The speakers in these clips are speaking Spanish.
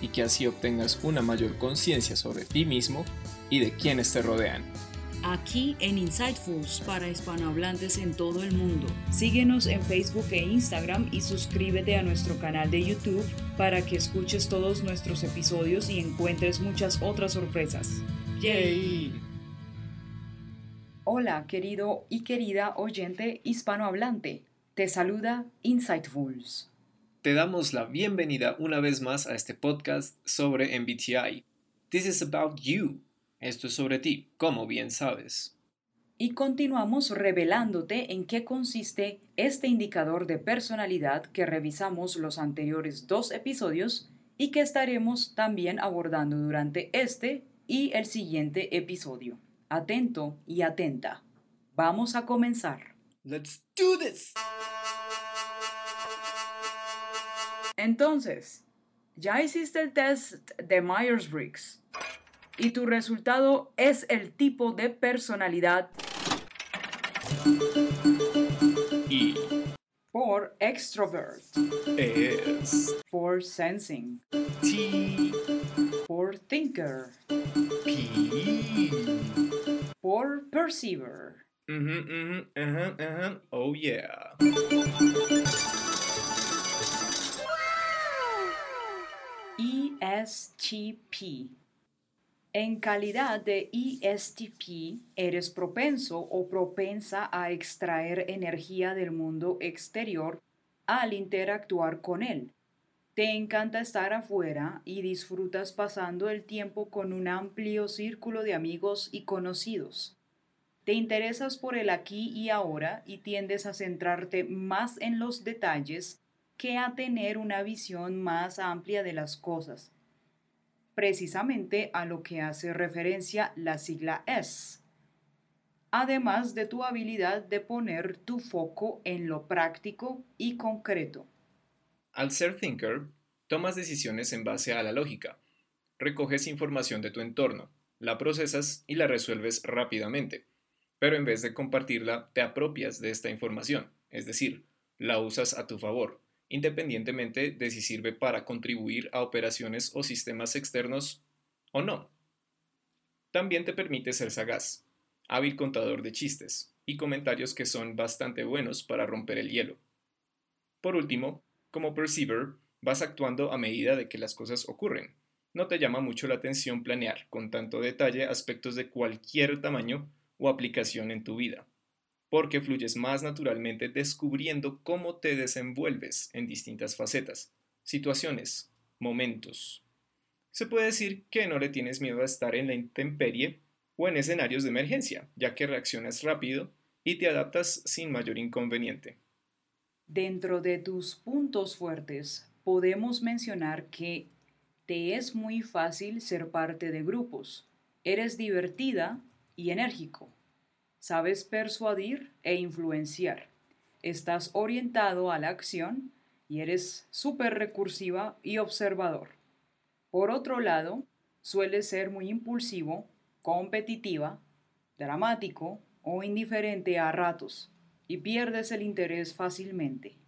y que así obtengas una mayor conciencia sobre ti mismo y de quienes te rodean. Aquí en Insightfuls para hispanohablantes en todo el mundo. Síguenos en Facebook e Instagram y suscríbete a nuestro canal de YouTube para que escuches todos nuestros episodios y encuentres muchas otras sorpresas. ¡Yay! Hola, querido y querida oyente hispanohablante. Te saluda Insightfuls. Te damos la bienvenida una vez más a este podcast sobre MBTI. This is about you. Esto es sobre ti, como bien sabes. Y continuamos revelándote en qué consiste este indicador de personalidad que revisamos los anteriores dos episodios y que estaremos también abordando durante este y el siguiente episodio. Atento y atenta. Vamos a comenzar. Let's do this. Entonces, ya hiciste el test de Myers-Briggs y tu resultado es el tipo de personalidad Y por extrovert, es por sensing, T por thinker, P. por perceiver. Mhm, mhm, mhm. Oh yeah. ESTP. En calidad de ESTP, eres propenso o propensa a extraer energía del mundo exterior al interactuar con él. Te encanta estar afuera y disfrutas pasando el tiempo con un amplio círculo de amigos y conocidos. Te interesas por el aquí y ahora y tiendes a centrarte más en los detalles que a tener una visión más amplia de las cosas precisamente a lo que hace referencia la sigla S, además de tu habilidad de poner tu foco en lo práctico y concreto. Al ser thinker, tomas decisiones en base a la lógica. Recoges información de tu entorno, la procesas y la resuelves rápidamente. Pero en vez de compartirla, te apropias de esta información, es decir, la usas a tu favor independientemente de si sirve para contribuir a operaciones o sistemas externos o no. También te permite ser sagaz, hábil contador de chistes y comentarios que son bastante buenos para romper el hielo. Por último, como perceiver, vas actuando a medida de que las cosas ocurren. No te llama mucho la atención planear con tanto detalle aspectos de cualquier tamaño o aplicación en tu vida porque fluyes más naturalmente descubriendo cómo te desenvuelves en distintas facetas, situaciones, momentos. Se puede decir que no le tienes miedo a estar en la intemperie o en escenarios de emergencia, ya que reaccionas rápido y te adaptas sin mayor inconveniente. Dentro de tus puntos fuertes, podemos mencionar que te es muy fácil ser parte de grupos. Eres divertida y enérgico. Sabes persuadir e influenciar. Estás orientado a la acción y eres súper recursiva y observador. Por otro lado, sueles ser muy impulsivo, competitiva, dramático o indiferente a ratos y pierdes el interés fácilmente.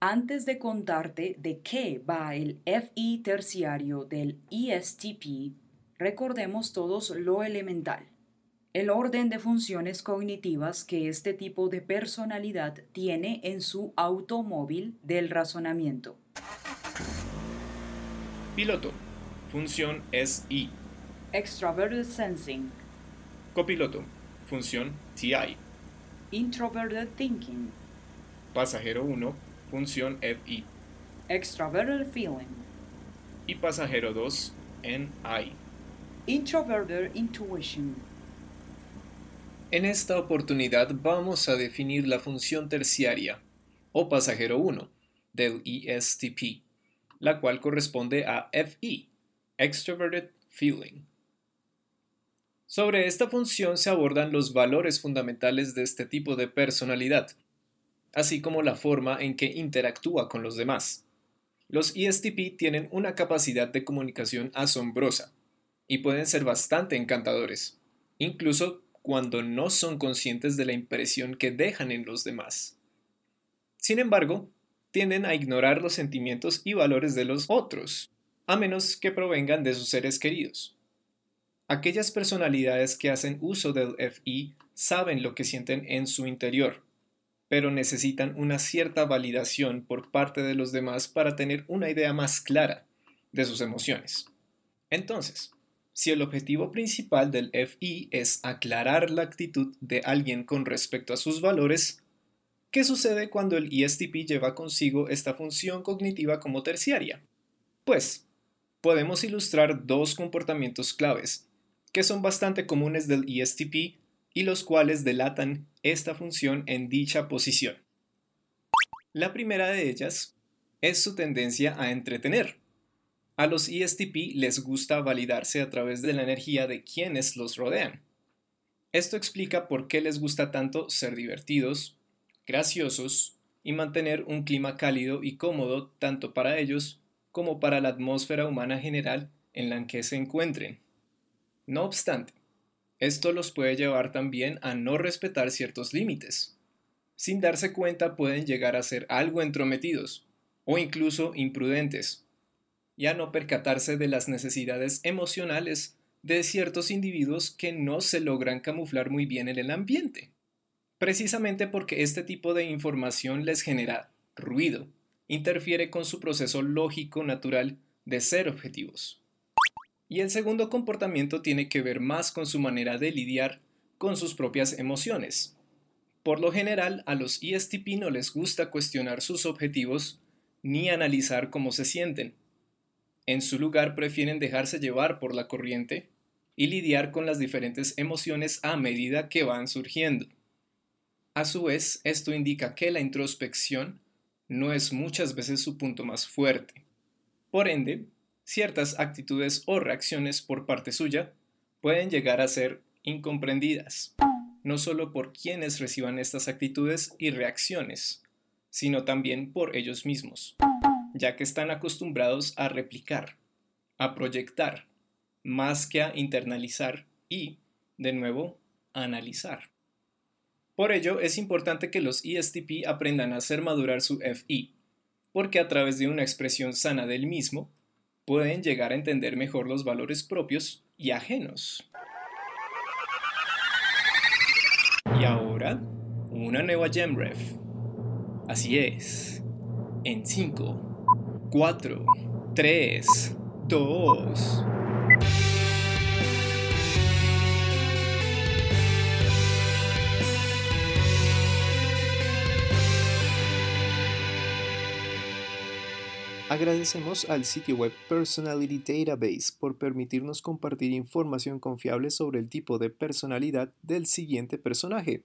Antes de contarte de qué va el FI terciario del ESTP, recordemos todos lo elemental, el orden de funciones cognitivas que este tipo de personalidad tiene en su automóvil del razonamiento. Piloto. Función SI. Extroverted Sensing, Copiloto. Función TI. Introverted Thinking, Pasajero 1. Función FI. Extroverted Feeling, Y pasajero 2. NI. Introverted Intuition. En esta oportunidad vamos a definir la función terciaria, o pasajero 1, del ESTP, la cual corresponde a FE, Extroverted Feeling. Sobre esta función se abordan los valores fundamentales de este tipo de personalidad, así como la forma en que interactúa con los demás. Los ESTP tienen una capacidad de comunicación asombrosa y pueden ser bastante encantadores, incluso cuando no son conscientes de la impresión que dejan en los demás. Sin embargo, tienden a ignorar los sentimientos y valores de los otros, a menos que provengan de sus seres queridos. Aquellas personalidades que hacen uso del FI saben lo que sienten en su interior pero necesitan una cierta validación por parte de los demás para tener una idea más clara de sus emociones. Entonces, si el objetivo principal del FI es aclarar la actitud de alguien con respecto a sus valores, ¿qué sucede cuando el ESTP lleva consigo esta función cognitiva como terciaria? Pues, podemos ilustrar dos comportamientos claves que son bastante comunes del ESTP y los cuales delatan esta función en dicha posición. La primera de ellas es su tendencia a entretener. A los ESTP les gusta validarse a través de la energía de quienes los rodean. Esto explica por qué les gusta tanto ser divertidos, graciosos y mantener un clima cálido y cómodo tanto para ellos como para la atmósfera humana general en la que se encuentren. No obstante, esto los puede llevar también a no respetar ciertos límites. Sin darse cuenta pueden llegar a ser algo entrometidos o incluso imprudentes, y no percatarse de las necesidades emocionales de ciertos individuos que no se logran camuflar muy bien en el ambiente, precisamente porque este tipo de información les genera ruido, interfiere con su proceso lógico natural de ser objetivos. Y el segundo comportamiento tiene que ver más con su manera de lidiar con sus propias emociones. Por lo general, a los ESTP no les gusta cuestionar sus objetivos ni analizar cómo se sienten. En su lugar prefieren dejarse llevar por la corriente y lidiar con las diferentes emociones a medida que van surgiendo. A su vez, esto indica que la introspección no es muchas veces su punto más fuerte. Por ende, ciertas actitudes o reacciones por parte suya pueden llegar a ser incomprendidas, no solo por quienes reciban estas actitudes y reacciones, sino también por ellos mismos, ya que están acostumbrados a replicar, a proyectar, más que a internalizar y, de nuevo, analizar. Por ello, es importante que los ESTP aprendan a hacer madurar su FI, porque a través de una expresión sana del mismo, pueden llegar a entender mejor los valores propios y ajenos. Y ahora, una nueva GemRef. Así es. En 5, 4, 3, 2, Agradecemos al sitio web Personality Database por permitirnos compartir información confiable sobre el tipo de personalidad del siguiente personaje.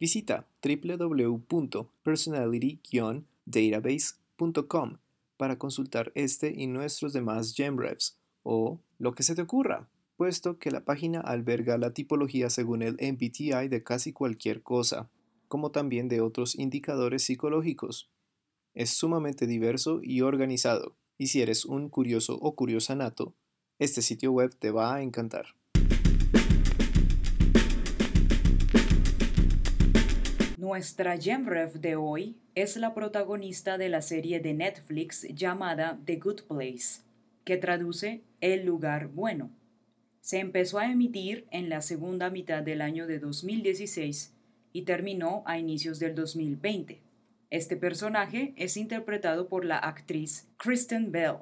Visita www.personality-database.com para consultar este y nuestros demás GemRefs o lo que se te ocurra, puesto que la página alberga la tipología según el MBTI de casi cualquier cosa, como también de otros indicadores psicológicos es sumamente diverso y organizado, y si eres un curioso o curiosa nato, este sitio web te va a encantar. Nuestra GemRev de hoy es la protagonista de la serie de Netflix llamada The Good Place, que traduce El lugar bueno. Se empezó a emitir en la segunda mitad del año de 2016 y terminó a inicios del 2020. Este personaje es interpretado por la actriz Kristen Bell,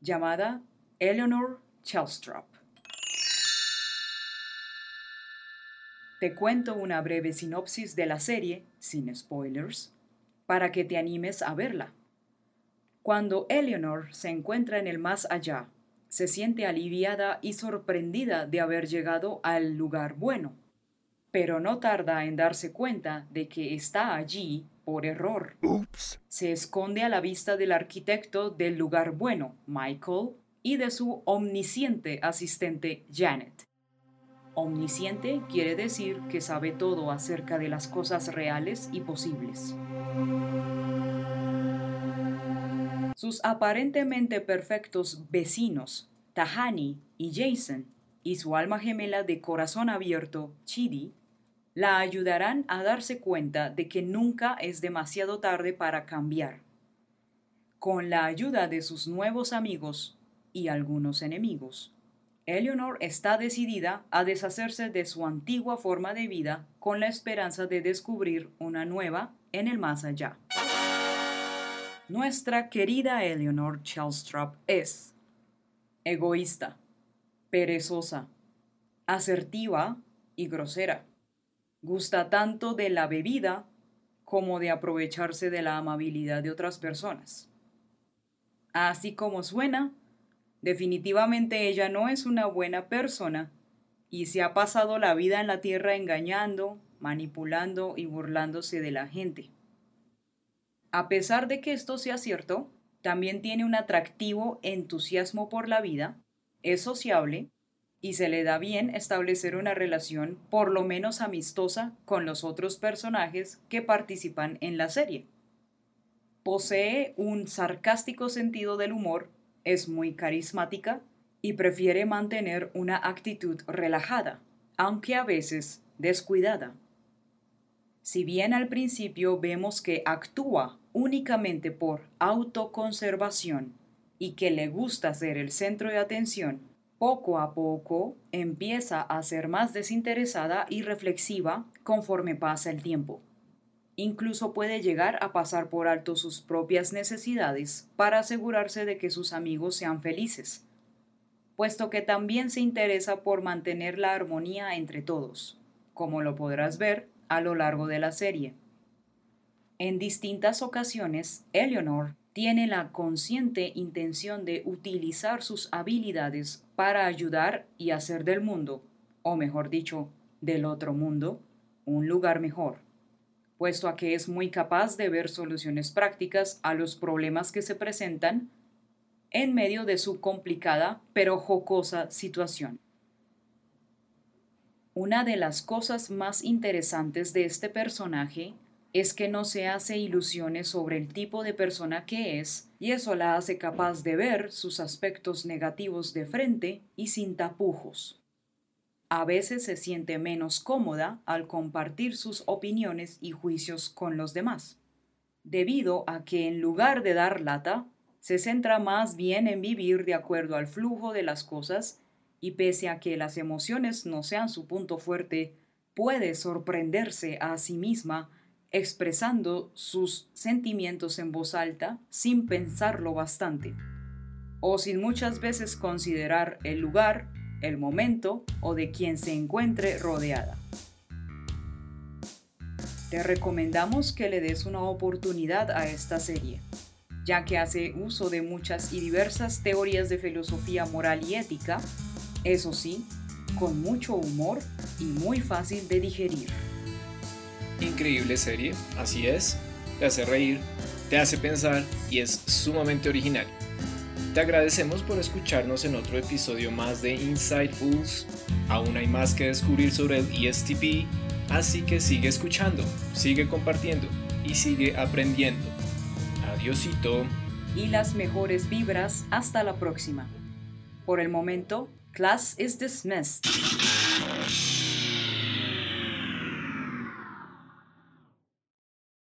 llamada Eleanor Chelstrop. Te cuento una breve sinopsis de la serie, sin spoilers, para que te animes a verla. Cuando Eleanor se encuentra en el más allá, se siente aliviada y sorprendida de haber llegado al lugar bueno. pero no tarda en darse cuenta de que está allí por error. Se esconde a la vista del arquitecto del lugar bueno, Michael, y de su omnisciente asistente, Janet. Omnisciente quiere decir que sabe todo acerca de las cosas reales y posibles. Sus aparentemente perfectos vecinos, Tahani y Jason, y su alma gemela de corazón abierto, Chidi, la ayudarán a darse cuenta de que nunca es demasiado tarde para cambiar. Con la ayuda de sus nuevos amigos y algunos enemigos, Eleanor está decidida a deshacerse de su antigua forma de vida con la esperanza de descubrir una nueva en el más allá. Nuestra querida Eleanor Chelstrop es egoísta, perezosa, asertiva y grosera gusta tanto de la bebida como de aprovecharse de la amabilidad de otras personas. Así como suena, definitivamente ella no es una buena persona y se ha pasado la vida en la tierra engañando, manipulando y burlándose de la gente. A pesar de que esto sea cierto, también tiene un atractivo entusiasmo por la vida, es sociable y se le da bien establecer una relación por lo menos amistosa con los otros personajes que participan en la serie. Posee un sarcástico sentido del humor, es muy carismática y prefiere mantener una actitud relajada, aunque a veces descuidada. Si bien al principio vemos que actúa únicamente por autoconservación y que le gusta ser el centro de atención, poco a poco empieza a ser más desinteresada y reflexiva conforme pasa el tiempo. Incluso puede llegar a pasar por alto sus propias necesidades para asegurarse de que sus amigos sean felices, puesto que también se interesa por mantener la armonía entre todos, como lo podrás ver a lo largo de la serie. En distintas ocasiones, Eleanor tiene la consciente intención de utilizar sus habilidades para ayudar y hacer del mundo, o mejor dicho, del otro mundo, un lugar mejor, puesto a que es muy capaz de ver soluciones prácticas a los problemas que se presentan en medio de su complicada pero jocosa situación. Una de las cosas más interesantes de este personaje es que no se hace ilusiones sobre el tipo de persona que es, y eso la hace capaz de ver sus aspectos negativos de frente y sin tapujos. A veces se siente menos cómoda al compartir sus opiniones y juicios con los demás, debido a que en lugar de dar lata, se centra más bien en vivir de acuerdo al flujo de las cosas y pese a que las emociones no sean su punto fuerte, puede sorprenderse a sí misma expresando sus sentimientos en voz alta sin pensarlo bastante, o sin muchas veces considerar el lugar, el momento o de quien se encuentre rodeada. Te recomendamos que le des una oportunidad a esta serie, ya que hace uso de muchas y diversas teorías de filosofía moral y ética, eso sí, con mucho humor y muy fácil de digerir. Increíble serie, así es. Te hace reír, te hace pensar y es sumamente original. Te agradecemos por escucharnos en otro episodio más de Inside Fools. Aún hay más que descubrir sobre el ESTP, así que sigue escuchando, sigue compartiendo y sigue aprendiendo. Adiosito. Y las mejores vibras hasta la próxima. Por el momento, class is dismissed.